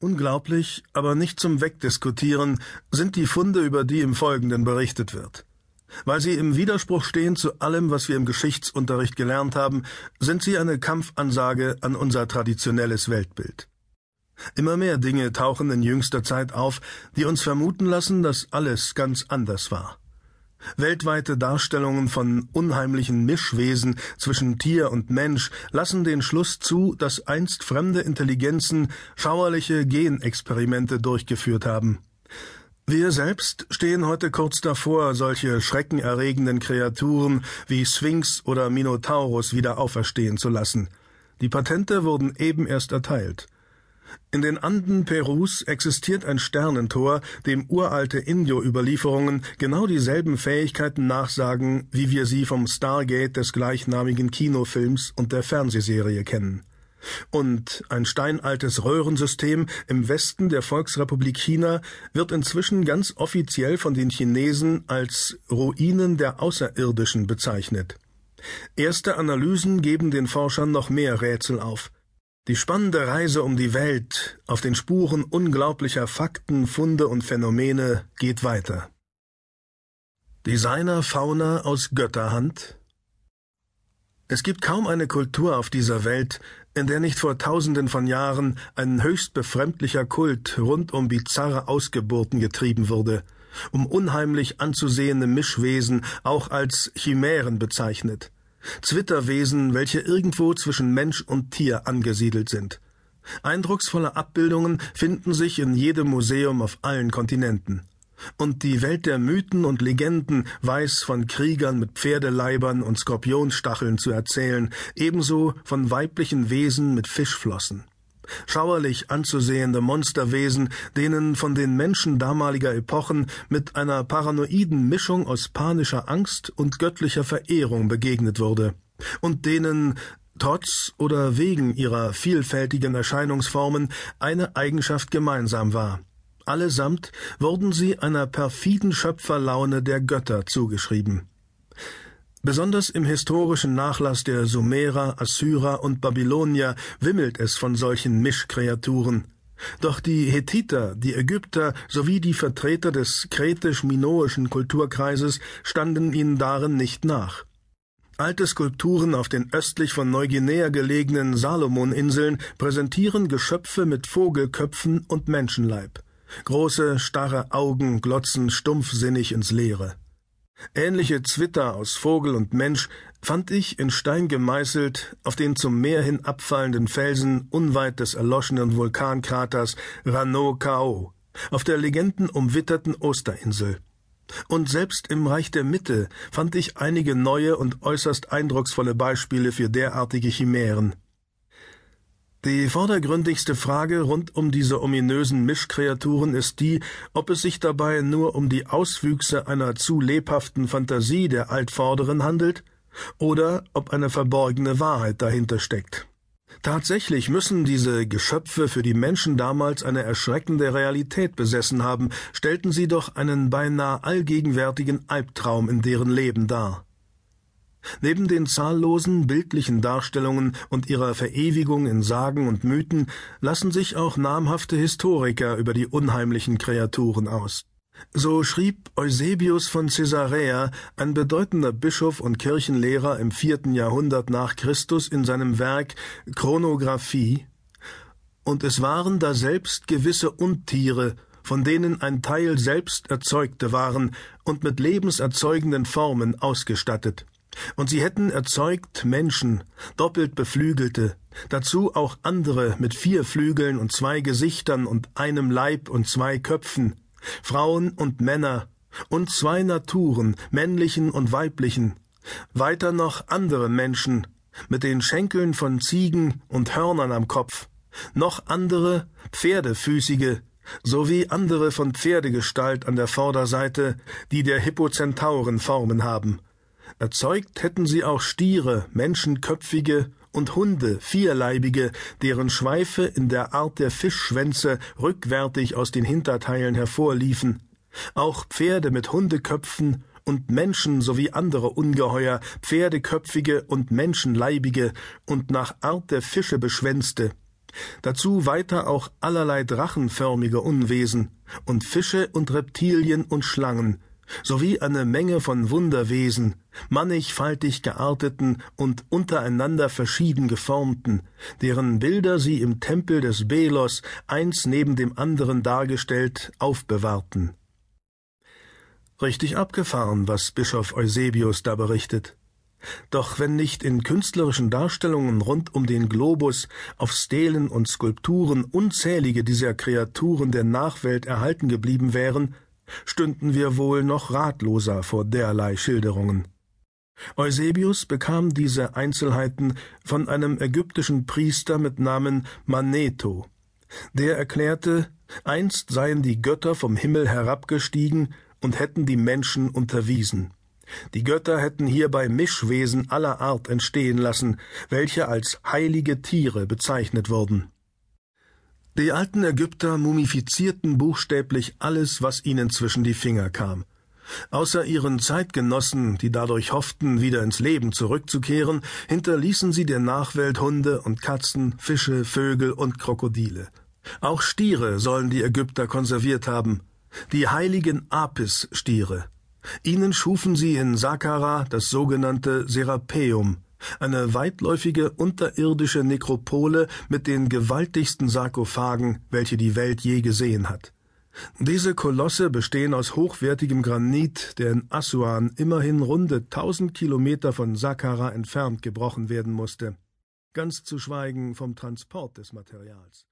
Unglaublich, aber nicht zum Wegdiskutieren sind die Funde, über die im Folgenden berichtet wird. Weil sie im Widerspruch stehen zu allem, was wir im Geschichtsunterricht gelernt haben, sind sie eine Kampfansage an unser traditionelles Weltbild. Immer mehr Dinge tauchen in jüngster Zeit auf, die uns vermuten lassen, dass alles ganz anders war. Weltweite Darstellungen von unheimlichen Mischwesen zwischen Tier und Mensch lassen den Schluss zu, dass einst fremde Intelligenzen schauerliche Genexperimente durchgeführt haben. Wir selbst stehen heute kurz davor, solche schreckenerregenden Kreaturen wie Sphinx oder Minotaurus wieder auferstehen zu lassen. Die Patente wurden eben erst erteilt. In den Anden Perus existiert ein Sternentor, dem uralte Indio-Überlieferungen genau dieselben Fähigkeiten nachsagen, wie wir sie vom Stargate des gleichnamigen Kinofilms und der Fernsehserie kennen. Und ein steinaltes Röhrensystem im Westen der Volksrepublik China wird inzwischen ganz offiziell von den Chinesen als Ruinen der Außerirdischen bezeichnet. Erste Analysen geben den Forschern noch mehr Rätsel auf. Die spannende Reise um die Welt auf den Spuren unglaublicher Fakten, Funde und Phänomene geht weiter. Designer Fauna aus Götterhand Es gibt kaum eine Kultur auf dieser Welt, in der nicht vor tausenden von Jahren ein höchst befremdlicher Kult rund um bizarre Ausgeburten getrieben wurde, um unheimlich anzusehende Mischwesen auch als Chimären bezeichnet. Zwitterwesen, welche irgendwo zwischen Mensch und Tier angesiedelt sind. Eindrucksvolle Abbildungen finden sich in jedem Museum auf allen Kontinenten. Und die Welt der Mythen und Legenden weiß von Kriegern mit Pferdeleibern und Skorpionstacheln zu erzählen, ebenso von weiblichen Wesen mit Fischflossen schauerlich anzusehende Monsterwesen, denen von den Menschen damaliger Epochen mit einer paranoiden Mischung aus panischer Angst und göttlicher Verehrung begegnet wurde, und denen trotz oder wegen ihrer vielfältigen Erscheinungsformen eine Eigenschaft gemeinsam war. Allesamt wurden sie einer perfiden Schöpferlaune der Götter zugeschrieben. Besonders im historischen Nachlass der Sumerer, Assyrer und Babylonier wimmelt es von solchen Mischkreaturen. Doch die Hethiter, die Ägypter sowie die Vertreter des kretisch-minoischen Kulturkreises standen ihnen darin nicht nach. Alte Skulpturen auf den östlich von Neuguinea gelegenen Salomoninseln präsentieren Geschöpfe mit Vogelköpfen und Menschenleib. Große, starre Augen glotzen stumpfsinnig ins Leere. Ähnliche Zwitter aus Vogel und Mensch fand ich in Stein gemeißelt auf den zum Meer hin abfallenden Felsen unweit des erloschenen Vulkankraters Rano Kao, auf der legendenumwitterten Osterinsel. Und selbst im Reich der Mitte fand ich einige neue und äußerst eindrucksvolle Beispiele für derartige Chimären. Die vordergründigste Frage rund um diese ominösen Mischkreaturen ist die, ob es sich dabei nur um die Auswüchse einer zu lebhaften Fantasie der Altvorderen handelt oder ob eine verborgene Wahrheit dahinter steckt. Tatsächlich müssen diese Geschöpfe für die Menschen damals eine erschreckende Realität besessen haben, stellten sie doch einen beinahe allgegenwärtigen Albtraum in deren Leben dar. Neben den zahllosen bildlichen Darstellungen und ihrer Verewigung in Sagen und Mythen lassen sich auch namhafte Historiker über die unheimlichen Kreaturen aus. So schrieb Eusebius von Caesarea, ein bedeutender Bischof und Kirchenlehrer im vierten Jahrhundert nach Christus in seinem Werk Chronographie, und es waren daselbst gewisse Untiere, von denen ein Teil selbst Erzeugte waren und mit lebenserzeugenden Formen ausgestattet. Und sie hätten erzeugt Menschen, doppelt beflügelte, dazu auch andere mit vier Flügeln und zwei Gesichtern und einem Leib und zwei Köpfen, Frauen und Männer, und zwei Naturen, männlichen und weiblichen, weiter noch andere Menschen, mit den Schenkeln von Ziegen und Hörnern am Kopf, noch andere Pferdefüßige, sowie andere von Pferdegestalt an der Vorderseite, die der Hippozentauren Formen haben, Erzeugt hätten sie auch Stiere, menschenköpfige und Hunde, vierleibige, deren Schweife in der Art der Fischschwänze rückwärtig aus den Hinterteilen hervorliefen, auch Pferde mit Hundeköpfen und Menschen sowie andere Ungeheuer, pferdeköpfige und menschenleibige und nach Art der Fische beschwänzte, Dazu weiter auch allerlei drachenförmige Unwesen und Fische und Reptilien und Schlangen, sowie eine Menge von Wunderwesen, mannigfaltig gearteten und untereinander verschieden geformten, deren Bilder sie im Tempel des Belos eins neben dem anderen dargestellt aufbewahrten. Richtig abgefahren, was Bischof Eusebius da berichtet. Doch wenn nicht in künstlerischen Darstellungen rund um den Globus auf Stelen und Skulpturen unzählige dieser Kreaturen der Nachwelt erhalten geblieben wären, stünden wir wohl noch ratloser vor derlei Schilderungen. Eusebius bekam diese Einzelheiten von einem ägyptischen Priester mit Namen Manetho. Der erklärte, einst seien die Götter vom Himmel herabgestiegen und hätten die Menschen unterwiesen. Die Götter hätten hierbei Mischwesen aller Art entstehen lassen, welche als heilige Tiere bezeichnet wurden. Die alten Ägypter mumifizierten buchstäblich alles, was ihnen zwischen die Finger kam. Außer ihren Zeitgenossen, die dadurch hofften, wieder ins Leben zurückzukehren, hinterließen sie der Nachwelt Hunde und Katzen, Fische, Vögel und Krokodile. Auch Stiere sollen die Ägypter konserviert haben, die heiligen Apis-Stiere. Ihnen schufen sie in Saqqara das sogenannte Serapeum, eine weitläufige unterirdische Nekropole mit den gewaltigsten Sarkophagen, welche die Welt je gesehen hat. Diese Kolosse bestehen aus hochwertigem Granit, der in Assuan immerhin runde tausend Kilometer von Saqqara entfernt gebrochen werden musste, ganz zu schweigen vom Transport des Materials.